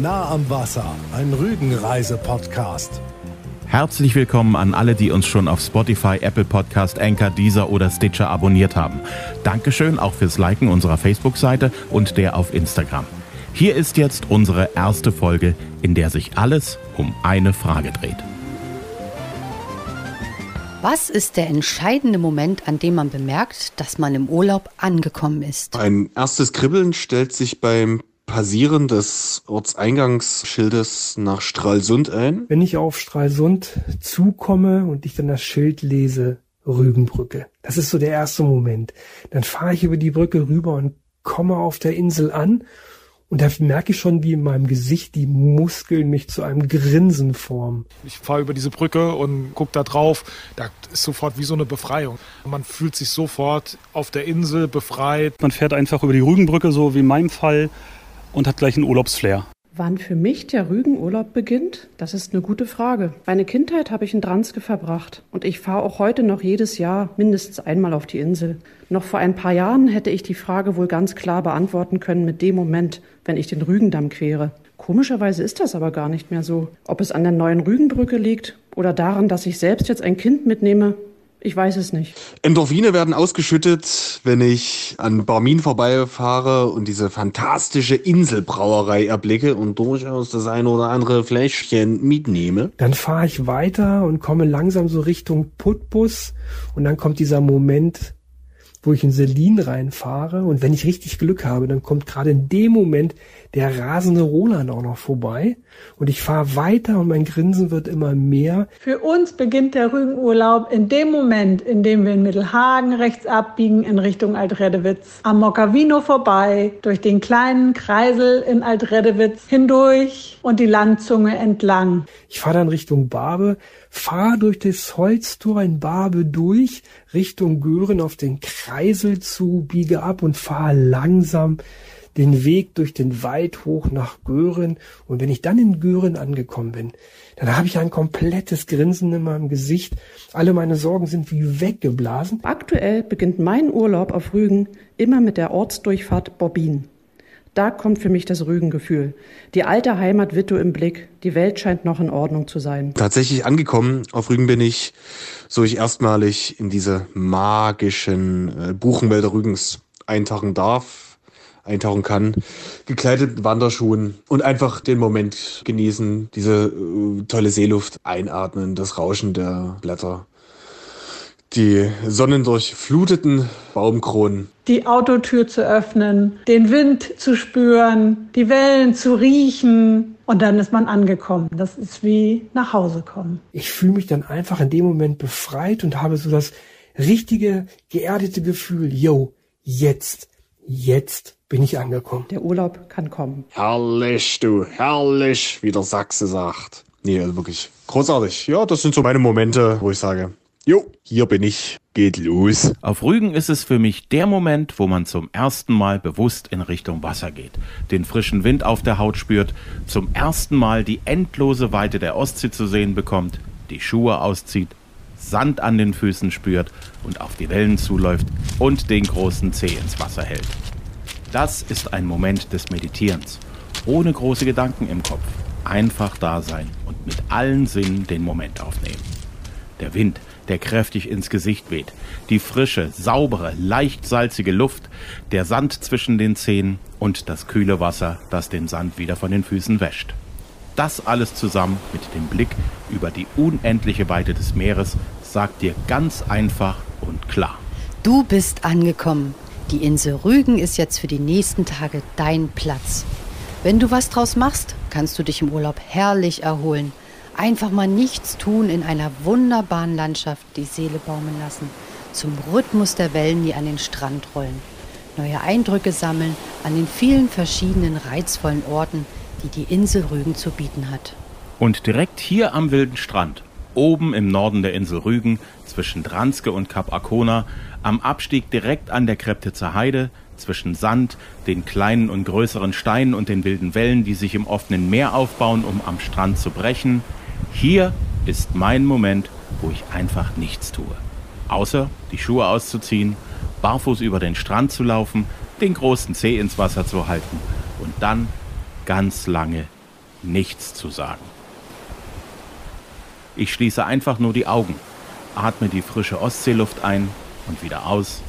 Nah am Wasser, ein Rügenreise-Podcast. Herzlich willkommen an alle, die uns schon auf Spotify, Apple Podcast, Anchor, Deezer oder Stitcher abonniert haben. Dankeschön auch fürs Liken unserer Facebook-Seite und der auf Instagram. Hier ist jetzt unsere erste Folge, in der sich alles um eine Frage dreht. Was ist der entscheidende Moment, an dem man bemerkt, dass man im Urlaub angekommen ist? Ein erstes Kribbeln stellt sich beim Passieren des Ortseingangsschildes nach Stralsund ein. Wenn ich auf Stralsund zukomme und ich dann das Schild lese, Rügenbrücke. Das ist so der erste Moment. Dann fahre ich über die Brücke rüber und komme auf der Insel an und da merke ich schon, wie in meinem Gesicht die Muskeln mich zu einem Grinsen formen. Ich fahre über diese Brücke und gucke da drauf. Da ist sofort wie so eine Befreiung. Man fühlt sich sofort auf der Insel befreit. Man fährt einfach über die Rügenbrücke, so wie in meinem Fall und hat gleich einen Urlaubsflair. Wann für mich der Rügenurlaub beginnt? Das ist eine gute Frage. Meine Kindheit habe ich in Dranske verbracht und ich fahre auch heute noch jedes Jahr mindestens einmal auf die Insel. Noch vor ein paar Jahren hätte ich die Frage wohl ganz klar beantworten können mit dem Moment, wenn ich den Rügendamm quere. Komischerweise ist das aber gar nicht mehr so. Ob es an der neuen Rügenbrücke liegt oder daran, dass ich selbst jetzt ein Kind mitnehme, ich weiß es nicht. Endorphine werden ausgeschüttet, wenn ich an Barmin vorbeifahre und diese fantastische Inselbrauerei erblicke und durchaus das eine oder andere Fläschchen mitnehme. Dann fahre ich weiter und komme langsam so Richtung Putbus und dann kommt dieser Moment, wo ich in Selin reinfahre und wenn ich richtig Glück habe, dann kommt gerade in dem Moment der rasende Roland auch noch vorbei und ich fahre weiter und mein Grinsen wird immer mehr. Für uns beginnt der Rügenurlaub in dem Moment, in dem wir in Mittelhagen rechts abbiegen in Richtung Altredewitz, am Moccavino vorbei, durch den kleinen Kreisel in Altredewitz hindurch und die Landzunge entlang. Ich fahre dann Richtung Barbe, fahre durch das Holztor in Barbe durch, Richtung Gören auf den Kreisel zu, biege ab und fahre langsam den Weg durch den Wald hoch nach Gören. Und wenn ich dann in Gören angekommen bin, dann habe ich ein komplettes Grinsen in meinem Gesicht. Alle meine Sorgen sind wie weggeblasen. Aktuell beginnt mein Urlaub auf Rügen immer mit der Ortsdurchfahrt Bobbin. Da kommt für mich das Rügengefühl. Die alte Heimat Witto im Blick. Die Welt scheint noch in Ordnung zu sein. Tatsächlich angekommen auf Rügen bin ich, so ich erstmalig in diese magischen äh, Buchenwälder Rügens eintauchen darf, eintauchen kann, gekleidet mit Wanderschuhen und einfach den Moment genießen, diese äh, tolle Seeluft einatmen, das Rauschen der Blätter die sonnendurchfluteten Baumkronen. Die Autotür zu öffnen, den Wind zu spüren, die Wellen zu riechen und dann ist man angekommen. Das ist wie nach Hause kommen. Ich fühle mich dann einfach in dem Moment befreit und habe so das richtige, geerdete Gefühl, yo, jetzt, jetzt bin ich angekommen. Der Urlaub kann kommen. Herrlich, du, herrlich, wie der Sachse sagt. Nee, also wirklich großartig. Ja, das sind so meine Momente, wo ich sage, Jo, hier bin ich. Geht los. Auf Rügen ist es für mich der Moment, wo man zum ersten Mal bewusst in Richtung Wasser geht, den frischen Wind auf der Haut spürt, zum ersten Mal die endlose Weite der Ostsee zu sehen bekommt, die Schuhe auszieht, Sand an den Füßen spürt und auf die Wellen zuläuft und den großen Zeh ins Wasser hält. Das ist ein Moment des Meditierens, ohne große Gedanken im Kopf, einfach da sein und mit allen Sinnen den Moment aufnehmen. Der Wind, der kräftig ins Gesicht weht, die frische, saubere, leicht salzige Luft, der Sand zwischen den Zähnen und das kühle Wasser, das den Sand wieder von den Füßen wäscht. Das alles zusammen mit dem Blick über die unendliche Weite des Meeres sagt dir ganz einfach und klar. Du bist angekommen. Die Insel Rügen ist jetzt für die nächsten Tage dein Platz. Wenn du was draus machst, kannst du dich im Urlaub herrlich erholen – Einfach mal nichts tun in einer wunderbaren Landschaft, die Seele baumeln lassen. Zum Rhythmus der Wellen, die an den Strand rollen. Neue Eindrücke sammeln an den vielen verschiedenen reizvollen Orten, die die Insel Rügen zu bieten hat. Und direkt hier am wilden Strand, oben im Norden der Insel Rügen, zwischen Dranske und Kap Arkona, am Abstieg direkt an der Kreptitzer Heide, zwischen Sand, den kleinen und größeren Steinen und den wilden Wellen, die sich im offenen Meer aufbauen, um am Strand zu brechen, hier ist mein Moment, wo ich einfach nichts tue. Außer die Schuhe auszuziehen, barfuß über den Strand zu laufen, den großen Zeh ins Wasser zu halten und dann ganz lange nichts zu sagen. Ich schließe einfach nur die Augen, atme die frische Ostseeluft ein und wieder aus,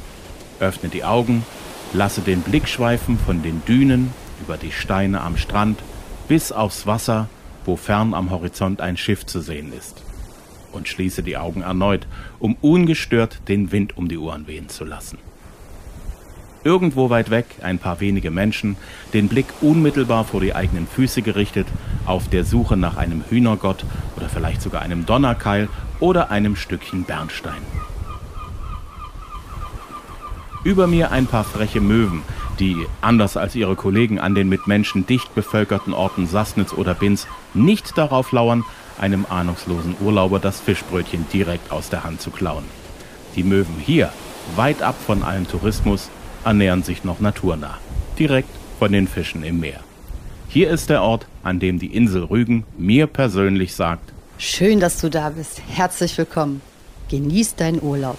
öffne die Augen, lasse den Blick schweifen von den Dünen über die Steine am Strand bis aufs Wasser, wo fern am Horizont ein Schiff zu sehen ist. Und schließe die Augen erneut, um ungestört den Wind um die Ohren wehen zu lassen. Irgendwo weit weg ein paar wenige Menschen, den Blick unmittelbar vor die eigenen Füße gerichtet, auf der Suche nach einem Hühnergott oder vielleicht sogar einem Donnerkeil oder einem Stückchen Bernstein. Über mir ein paar freche Möwen, die, anders als ihre Kollegen an den mit Menschen dicht bevölkerten Orten Sassnitz oder Binz, nicht darauf lauern, einem ahnungslosen Urlauber das Fischbrötchen direkt aus der Hand zu klauen. Die Möwen hier, weit ab von allem Tourismus, ernähren sich noch naturnah, direkt von den Fischen im Meer. Hier ist der Ort, an dem die Insel Rügen mir persönlich sagt, Schön, dass du da bist. Herzlich willkommen. Genieß deinen Urlaub.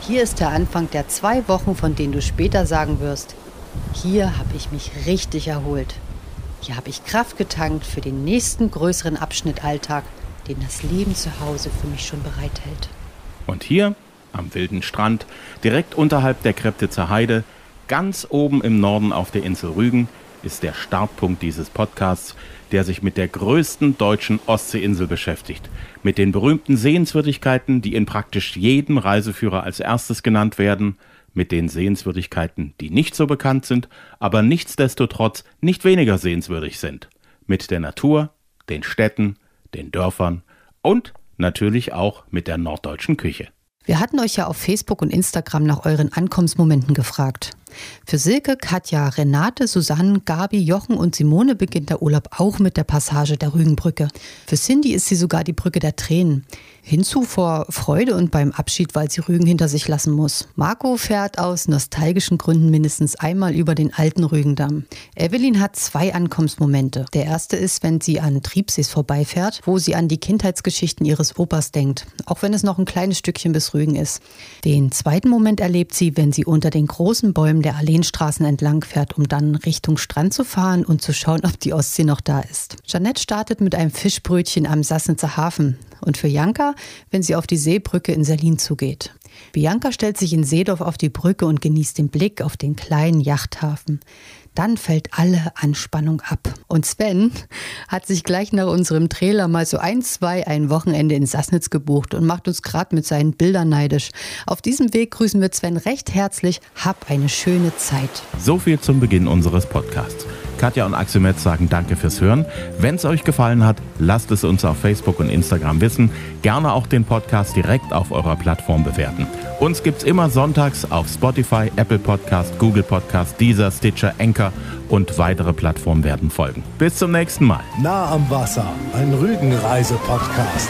Hier ist der Anfang der zwei Wochen, von denen du später sagen wirst, hier habe ich mich richtig erholt. Hier habe ich Kraft getankt für den nächsten größeren Abschnitt Alltag, den das Leben zu Hause für mich schon bereithält. Und hier am wilden Strand, direkt unterhalb der Kreptitzer Heide, ganz oben im Norden auf der Insel Rügen, ist der Startpunkt dieses Podcasts, der sich mit der größten deutschen Ostseeinsel beschäftigt. Mit den berühmten Sehenswürdigkeiten, die in praktisch jedem Reiseführer als erstes genannt werden, mit den Sehenswürdigkeiten, die nicht so bekannt sind, aber nichtsdestotrotz nicht weniger sehenswürdig sind. Mit der Natur, den Städten, den Dörfern und natürlich auch mit der norddeutschen Küche. Wir hatten euch ja auf Facebook und Instagram nach euren Ankommensmomenten gefragt. Für Silke, Katja, Renate, Susanne, Gabi, Jochen und Simone beginnt der Urlaub auch mit der Passage der Rügenbrücke. Für Cindy ist sie sogar die Brücke der Tränen. Hinzu vor Freude und beim Abschied, weil sie Rügen hinter sich lassen muss. Marco fährt aus nostalgischen Gründen mindestens einmal über den alten Rügendamm. Evelyn hat zwei Ankommensmomente. Der erste ist, wenn sie an Triebsees vorbeifährt, wo sie an die Kindheitsgeschichten ihres Opas denkt, auch wenn es noch ein kleines Stückchen bis Rügen ist. Den zweiten Moment erlebt sie, wenn sie unter den großen Bäumen der Alleenstraßen entlang fährt, um dann Richtung Strand zu fahren und zu schauen, ob die Ostsee noch da ist. Jeanette startet mit einem Fischbrötchen am Sassnitzer Hafen und für Janka, wenn sie auf die Seebrücke in Selin zugeht. Bianca stellt sich in Seedorf auf die Brücke und genießt den Blick auf den kleinen Yachthafen. Dann fällt alle Anspannung ab. Und Sven hat sich gleich nach unserem Trailer mal so ein, zwei ein Wochenende in Sassnitz gebucht und macht uns gerade mit seinen Bildern neidisch. Auf diesem Weg grüßen wir Sven recht herzlich. Hab eine schöne Zeit. So viel zum Beginn unseres Podcasts. Katja und Axel Metz sagen Danke fürs Hören. Wenn es euch gefallen hat, lasst es uns auf Facebook und Instagram wissen. Gerne auch den Podcast direkt auf eurer Plattform bewerten. Uns gibt's immer sonntags auf Spotify, Apple Podcast, Google Podcast, Deezer, Stitcher, Anchor und weitere Plattformen werden folgen. Bis zum nächsten Mal. Nah am Wasser, ein Rügenreise-Podcast.